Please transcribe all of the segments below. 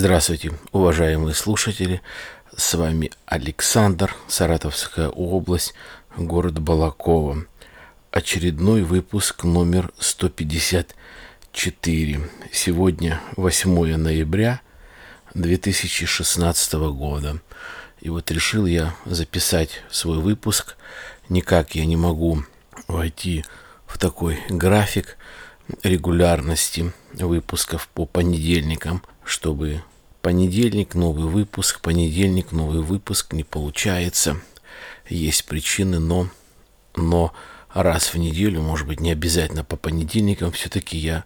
Здравствуйте, уважаемые слушатели. С вами Александр, Саратовская область, город Балакова. Очередной выпуск номер 154. Сегодня 8 ноября 2016 года. И вот решил я записать свой выпуск. Никак я не могу войти в такой график регулярности выпусков по понедельникам, чтобы понедельник новый выпуск, понедельник новый выпуск не получается. Есть причины, но, но раз в неделю, может быть, не обязательно по понедельникам, все-таки я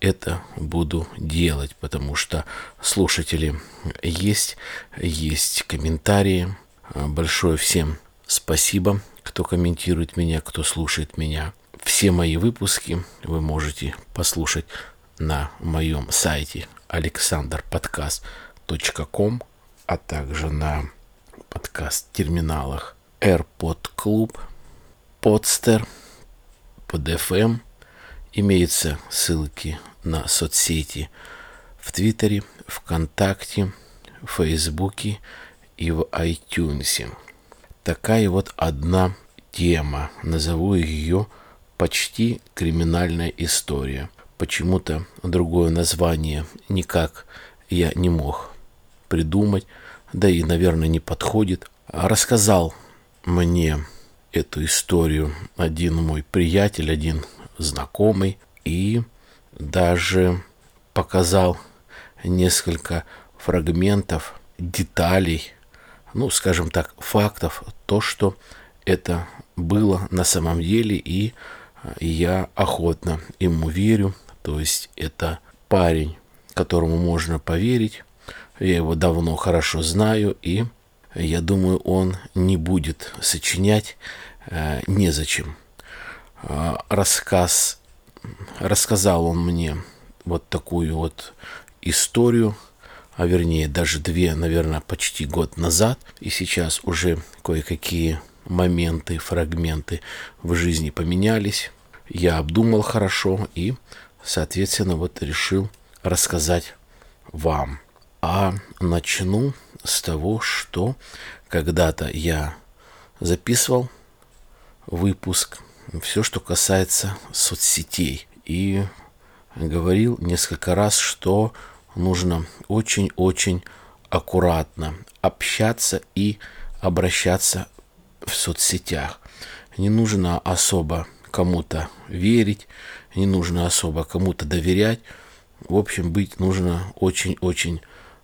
это буду делать, потому что слушатели есть, есть комментарии. Большое всем спасибо, кто комментирует меня, кто слушает меня. Все мои выпуски вы можете послушать на моем сайте alexanderpodcast.com, а также на подкаст-терминалах AirPod Club, Podster, PodFM. Имеются ссылки на соцсети в Твиттере, ВКонтакте, в Фейсбуке и в iTunes. Такая вот одна тема. Назову ее почти криминальная история. Почему-то другое название никак я не мог придумать, да и, наверное, не подходит. Рассказал мне эту историю один мой приятель, один знакомый, и даже показал несколько фрагментов, деталей, ну, скажем так, фактов, то, что это было на самом деле, и я охотно ему верю. То есть это парень, которому можно поверить. Я его давно хорошо знаю, и я думаю, он не будет сочинять э, незачем. Э, рассказ, рассказал он мне вот такую вот историю, а вернее даже две, наверное, почти год назад, и сейчас уже кое-какие моменты, фрагменты в жизни поменялись я обдумал хорошо и, соответственно, вот решил рассказать вам. А начну с того, что когда-то я записывал выпуск все, что касается соцсетей. И говорил несколько раз, что нужно очень-очень аккуратно общаться и обращаться в соцсетях. Не нужно особо кому-то верить, не нужно особо кому-то доверять. В общем, быть нужно очень-очень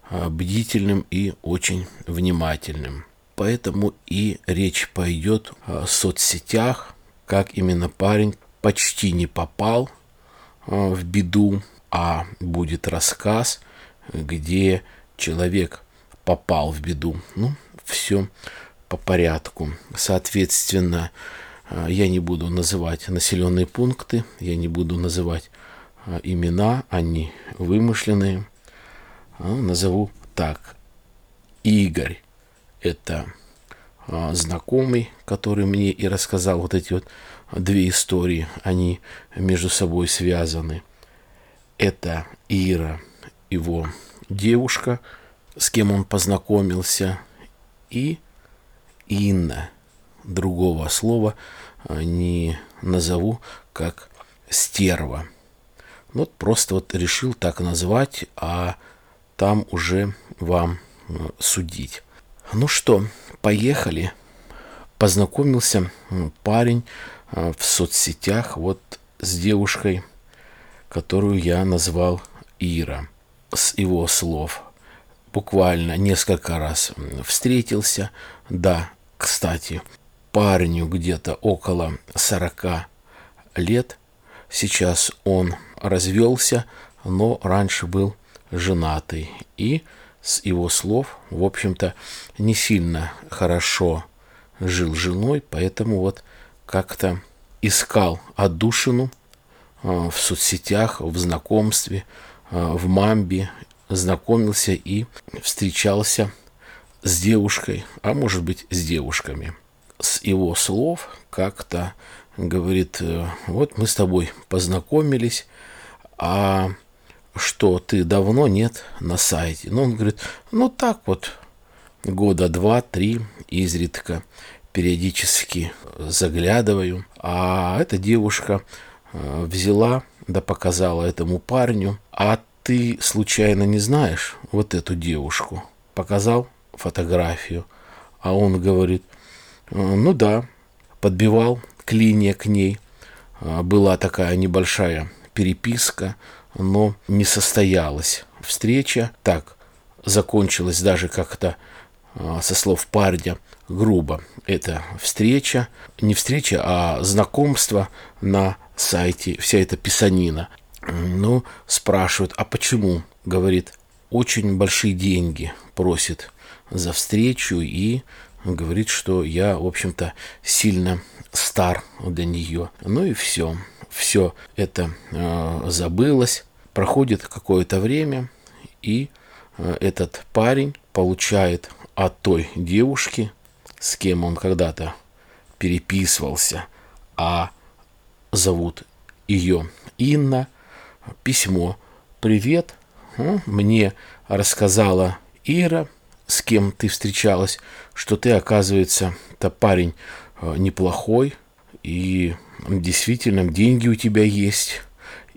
а, бдительным и очень внимательным. Поэтому и речь пойдет о соцсетях, как именно парень почти не попал а, в беду, а будет рассказ, где человек попал в беду. Ну, все по порядку. Соответственно, я не буду называть населенные пункты, я не буду называть а, имена, они вымышленные. А, назову так. Игорь – это знакомый, который мне и рассказал вот эти вот две истории, они между собой связаны. Это Ира, его девушка, с кем он познакомился, и Инна – другого слова а, не назову, как стерва. Вот просто вот решил так назвать, а там уже вам судить. Ну что, поехали. Познакомился парень а, в соцсетях вот с девушкой, которую я назвал Ира. С его слов. Буквально несколько раз встретился. Да, кстати, парню где-то около 40 лет. Сейчас он развелся, но раньше был женатый. И с его слов, в общем-то, не сильно хорошо жил женой, поэтому вот как-то искал отдушину а, в соцсетях, в знакомстве, а, в мамбе, знакомился и встречался с девушкой, а может быть с девушками с его слов как-то говорит, э, вот мы с тобой познакомились, а что ты давно нет на сайте. Ну, он говорит, ну так вот, года два-три изредка периодически заглядываю. А эта девушка э, взяла, да показала этому парню. А ты случайно не знаешь вот эту девушку? Показал фотографию. А он говорит, ну да, подбивал клинья к ней. А, была такая небольшая переписка, но не состоялась встреча. Так, закончилась даже как-то а, со слов парня грубо. Это встреча, не встреча, а знакомство на сайте, вся эта писанина. Ну, спрашивают, а почему? Говорит, очень большие деньги просит за встречу и говорит, что я, в общем-то, сильно стар для нее. Ну и все. Все это э, забылось. Проходит какое-то время, и э, этот парень получает от той девушки, с кем он когда-то переписывался, а зовут ее Инна, письмо. Привет, мне рассказала Ира, с кем ты встречалась, что ты, оказывается, то парень э, неплохой, и действительно деньги у тебя есть,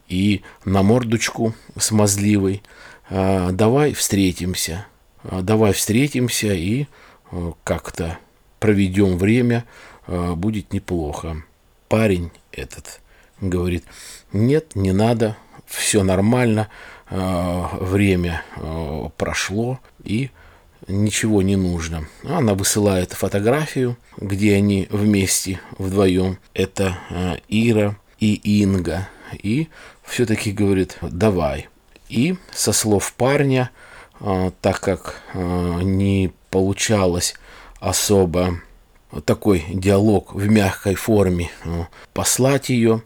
и на мордочку смазливой. А, давай встретимся, а, давай встретимся и э, как-то проведем время, э, будет неплохо. Парень этот говорит, нет, не надо, все нормально, время прошло, и ничего не нужно. Она высылает фотографию, где они вместе, вдвоем. Это э, Ира и Инга. И все-таки говорит, давай. И со слов парня, э, так как э, не получалось особо такой диалог в мягкой форме, послать ее,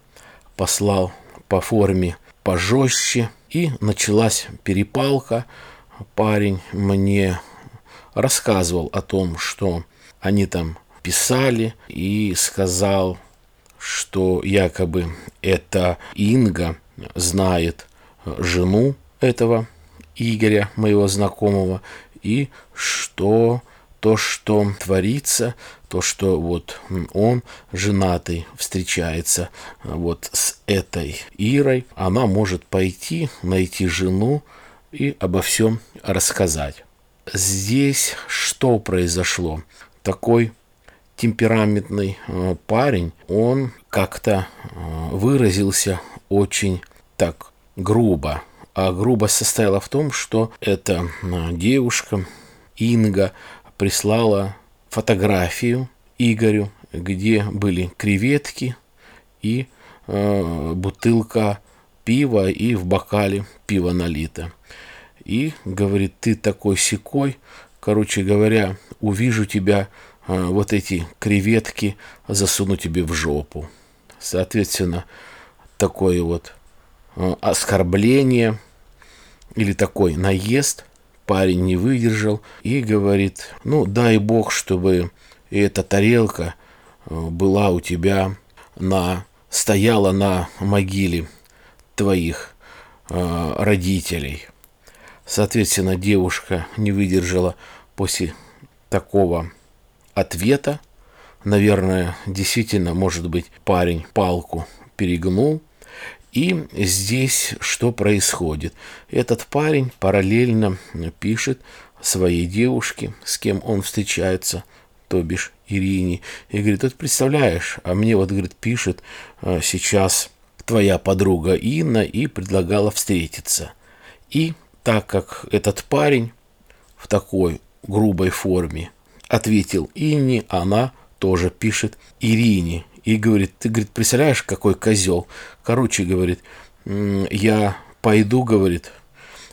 послал по форме пожестче, и началась перепалка. Парень мне рассказывал о том, что они там писали и сказал, что якобы эта Инга знает жену этого Игоря, моего знакомого, и что то, что творится, то, что вот он женатый встречается вот с этой Ирой, она может пойти, найти жену и обо всем рассказать здесь что произошло? Такой темпераментный э, парень, он как-то э, выразился очень так грубо. А грубость состояла в том, что эта э, девушка, Инга, прислала фотографию Игорю, где были креветки и э, бутылка пива, и в бокале пиво налито и говорит, ты такой секой, короче говоря, увижу тебя, а, вот эти креветки засуну тебе в жопу. Соответственно, такое вот а, оскорбление или такой наезд парень не выдержал и говорит, ну дай бог, чтобы эта тарелка а, была у тебя на стояла на могиле твоих родителей. Соответственно, девушка не выдержала после такого ответа. Наверное, действительно, может быть, парень палку перегнул. И здесь что происходит? Этот парень параллельно пишет своей девушке, с кем он встречается, то бишь Ирине, и говорит, вот представляешь, а мне вот, говорит, пишет э, сейчас твоя подруга Инна и предлагала встретиться. И так как этот парень в такой грубой форме ответил Инне, она тоже пишет Ирине. И говорит, ты, говорит, представляешь, какой козел. Короче, говорит, я пойду, говорит,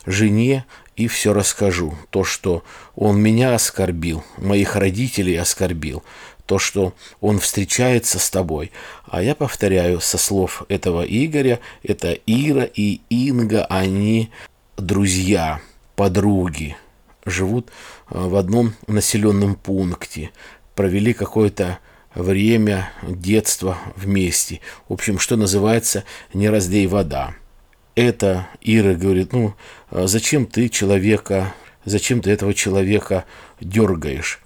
жене и все расскажу. То, что он меня оскорбил, моих родителей оскорбил, то, что он встречается с тобой. А я повторяю, со слов этого Игоря, это Ира и Инга, они друзья, подруги, живут э, в одном населенном пункте, провели какое-то время детства вместе. В общем, что называется, не раздей вода. это Ира говорит, ну, зачем ты человека, зачем ты этого человека дергаешь?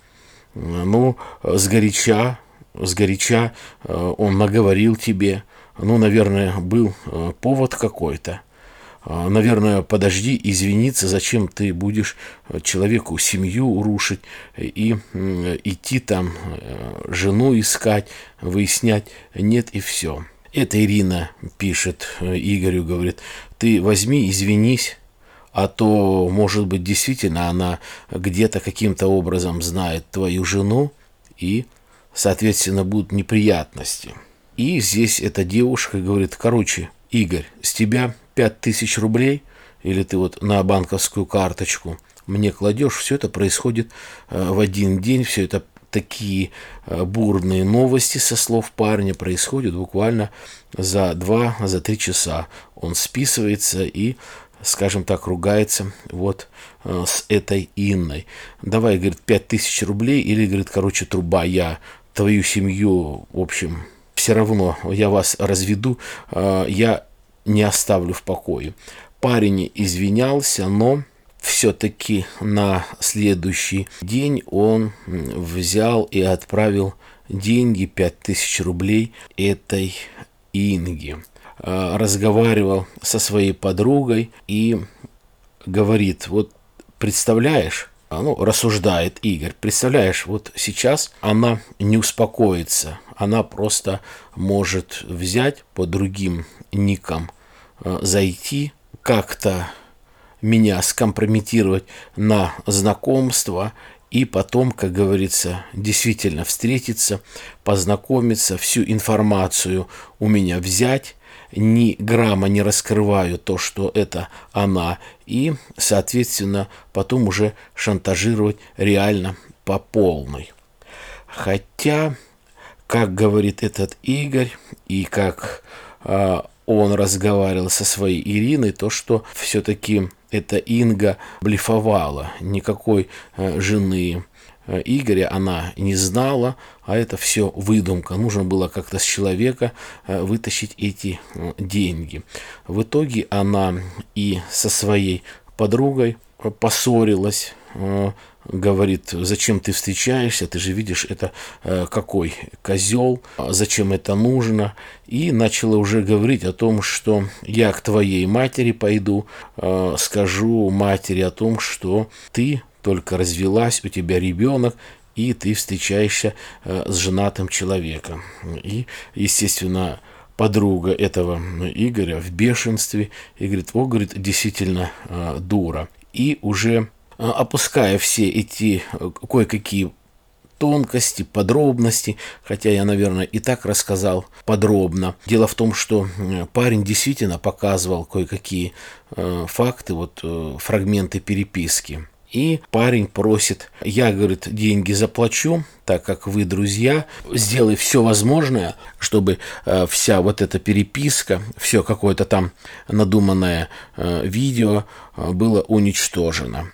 Ну, сгоряча, сгоряча он наговорил тебе, ну, наверное, был повод какой-то. А, наверное, подожди, извиниться, зачем ты будешь э, человеку семью рушить и идти там э, жену искать, выяснять. Нет, и все. Это Ирина пишет э, Игорю, говорит, ты возьми, извинись, а то, может быть, действительно она где-то каким-то образом знает твою жену, и, соответственно, будут неприятности. И здесь эта девушка говорит, короче, Игорь, с тебя 5000 рублей, или ты вот на банковскую карточку мне кладешь, все это происходит э, в один день, все это такие э, бурные новости со слов парня происходят буквально за два, за три часа. Он списывается и, скажем так, ругается вот э, с этой Инной. Давай, говорит, пять тысяч рублей или, говорит, короче, труба, я твою семью, в общем, все равно я вас разведу, я не оставлю в покое. Парень извинялся, но все-таки на следующий день он взял и отправил деньги, 5000 рублей этой Инге. А, разговаривал со своей подругой и говорит, вот представляешь, а, ну, рассуждает Игорь, представляешь, вот сейчас она не успокоится, она просто может взять по другим ником, э, зайти, как-то меня скомпрометировать на знакомство и потом, как говорится, действительно встретиться, познакомиться, всю информацию у меня взять, ни грамма не раскрываю то, что это она, и, соответственно, потом уже шантажировать реально по полной. Хотя как говорит этот Игорь, и как э, он разговаривал со своей Ириной, то, что все-таки эта Инга блефовала. Никакой э, жены э, Игоря она не знала, а это все выдумка. Нужно было как-то с человека э, вытащить эти деньги. В итоге она и со своей подругой поссорилась, говорит, зачем ты встречаешься, ты же видишь, это э, какой козел, зачем это нужно. И начала уже говорить о том, что я к твоей матери пойду, э, скажу матери о том, что ты только развелась, у тебя ребенок, и ты встречаешься э, с женатым человеком. И, естественно, подруга этого Игоря в бешенстве и говорит, о, говорит, действительно э, дура. И уже Э, опуская все эти э, кое-какие тонкости, подробности, хотя я, наверное, и так рассказал подробно. Дело в том, что парень действительно показывал кое-какие э, факты, вот э, фрагменты переписки. И парень просит, я, говорит, деньги заплачу, так как вы друзья, сделай все возможное, чтобы вся вот эта переписка, все какое-то там надуманное видео было уничтожено.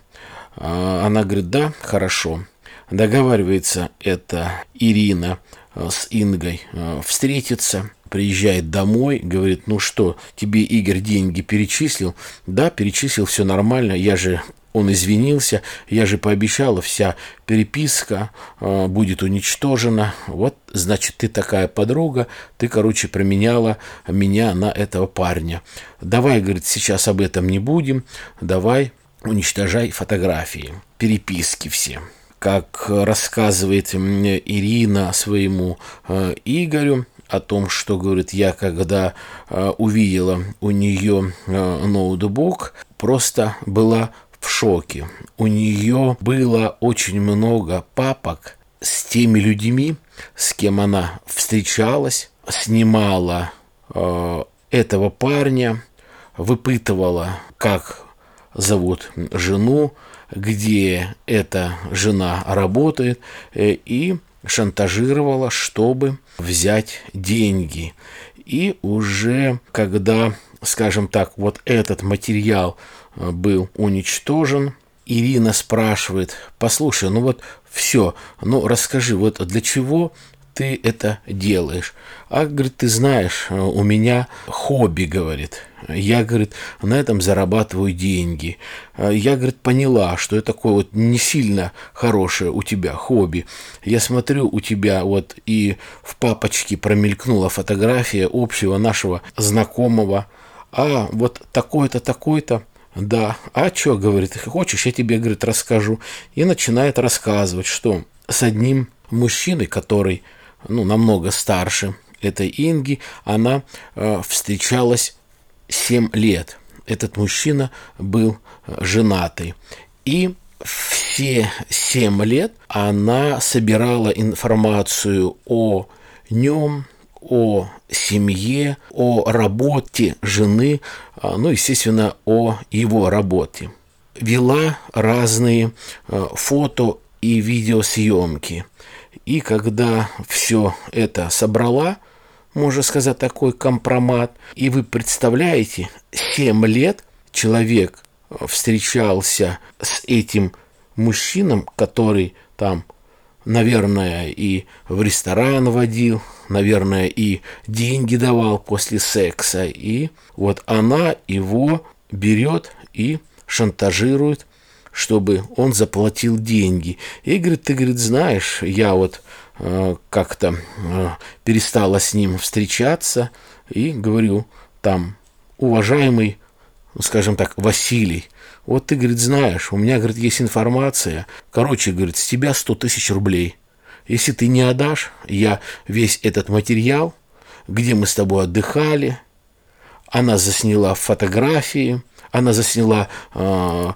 А, она говорит, да, хорошо. Договаривается это Ирина а, с Ингой а, встретиться, приезжает домой, говорит, ну что, тебе Игорь деньги перечислил? Да, перечислил, все нормально, я же он извинился, я же пообещала, вся переписка э, будет уничтожена. Вот, значит, ты такая подруга, ты, короче, променяла меня на этого парня. Давай, говорит, сейчас об этом не будем, давай уничтожай фотографии, переписки все. Как рассказывает Ирина своему э, Игорю, о том, что, говорит, я когда э, увидела у нее э, ноутбук, просто была в шоке. У нее было очень много папок с теми людьми, с кем она встречалась, снимала э, этого парня, выпытывала, как зовут жену, где эта жена работает, э, и шантажировала, чтобы взять деньги. И уже когда, скажем так, вот этот материал э, был уничтожен, Ирина спрашивает, послушай, ну вот все, ну расскажи, вот для чего ты это делаешь? А, говорит, ты знаешь, у меня хобби, говорит. Я, говорит, на этом зарабатываю деньги. Я, говорит, поняла, что это такое вот не сильно хорошее у тебя хобби. Я смотрю, у тебя вот и в папочке промелькнула фотография общего нашего знакомого. А вот такой-то, такой-то. Да, а что, говорит, хочешь, я тебе, говорит, расскажу. И начинает рассказывать, что с одним мужчиной, который ну, намного старше этой Инги, она э, встречалась 7 лет. Этот мужчина был э, женатый. И все 7 лет она собирала информацию о нем, о семье, о работе жены, а, ну, естественно, о его работе. Вела разные э, фото и видеосъемки – и когда все это собрала, можно сказать, такой компромат, и вы представляете, 7 лет человек встречался с этим мужчином, который там, наверное, и в ресторан водил, наверное, и деньги давал после секса. И вот она его берет и шантажирует чтобы он заплатил деньги. И говорит, ты, говорит, знаешь, я вот э, как-то э, перестала с ним встречаться и говорю, там, уважаемый, скажем так, Василий, вот ты, говорит, знаешь, у меня, говорит, есть информация, короче, говорит, с тебя 100 тысяч рублей. Если ты не отдашь, я весь этот материал, где мы с тобой отдыхали, она засняла фотографии, она засняла э,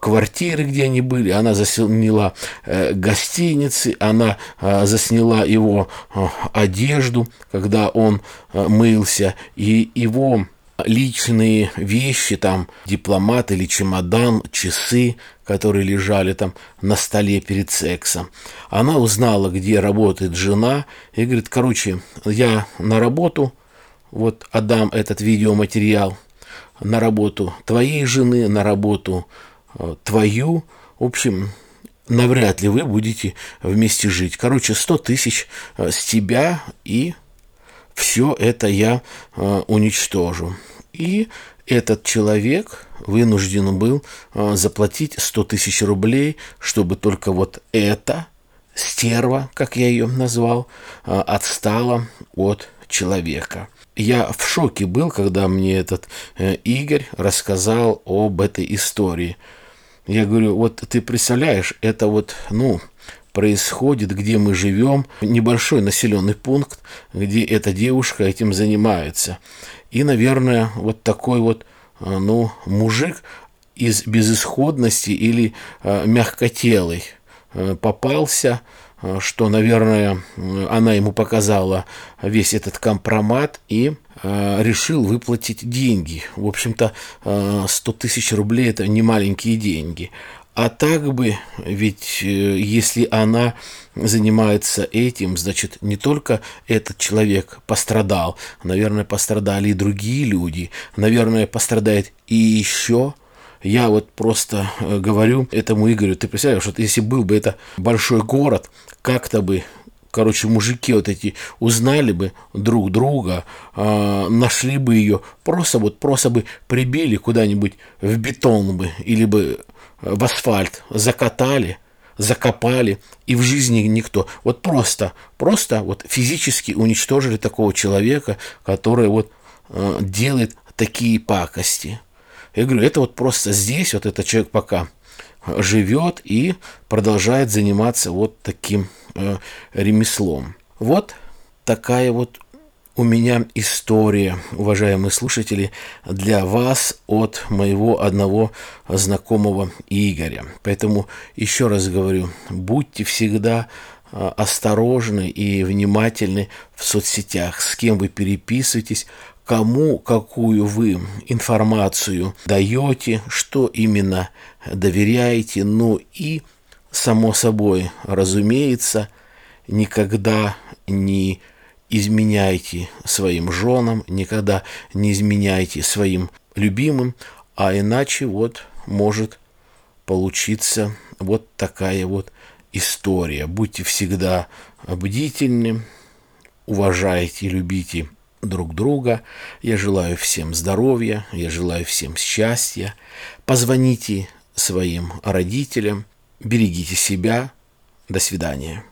квартиры, где они были, она засняла э, гостиницы, она э, засняла его э, одежду, когда он э, мылся, и его личные вещи, там, дипломат или чемодан, часы, которые лежали там на столе перед сексом. Она узнала, где работает жена, и говорит, короче, я на работу, вот отдам этот видеоматериал на работу твоей жены, на работу э, твою. В общем, навряд ли вы будете вместе жить. Короче, 100 тысяч э, с тебя, и все это я э, уничтожу. И этот человек вынужден был заплатить 100 тысяч рублей, чтобы только вот это стерва, как я ее назвал, отстала от человека я в шоке был, когда мне этот э, Игорь рассказал об этой истории. Я говорю, вот ты представляешь, это вот, ну, происходит, где мы живем, небольшой населенный пункт, где эта девушка этим занимается. И, наверное, вот такой вот, э, ну, мужик из безысходности или э, мягкотелый попался, что, наверное, она ему показала весь этот компромат и э, решил выплатить деньги. В общем-то, 100 э, тысяч рублей – это не маленькие деньги. А так бы, ведь если она занимается этим, значит, не только этот человек пострадал, наверное, пострадали и другие люди, наверное, пострадает и еще я вот просто э, говорю этому Игорю, ты представляешь, вот если был бы это большой город, как-то бы короче, мужики вот эти узнали бы друг друга, э, нашли бы ее, просто вот, просто бы прибили куда-нибудь в бетон бы или бы в асфальт, закатали, закопали, и в жизни никто. Вот просто, просто вот физически уничтожили такого человека, который вот э, делает такие пакости. Я говорю, это вот просто здесь, вот этот человек пока живет и продолжает заниматься вот таким э, ремеслом. Вот такая вот у меня история, уважаемые слушатели, для вас от моего одного знакомого Игоря. Поэтому еще раз говорю, будьте всегда э, осторожны и внимательны в соцсетях, с кем вы переписываетесь, кому какую вы информацию даете, что именно доверяете, ну и, само собой, разумеется, никогда не изменяйте своим женам, никогда не изменяйте своим любимым, а иначе вот может получиться вот такая вот история. Будьте всегда бдительны, уважайте любите друг друга. Я желаю всем здоровья, я желаю всем счастья. Позвоните своим родителям, берегите себя. До свидания.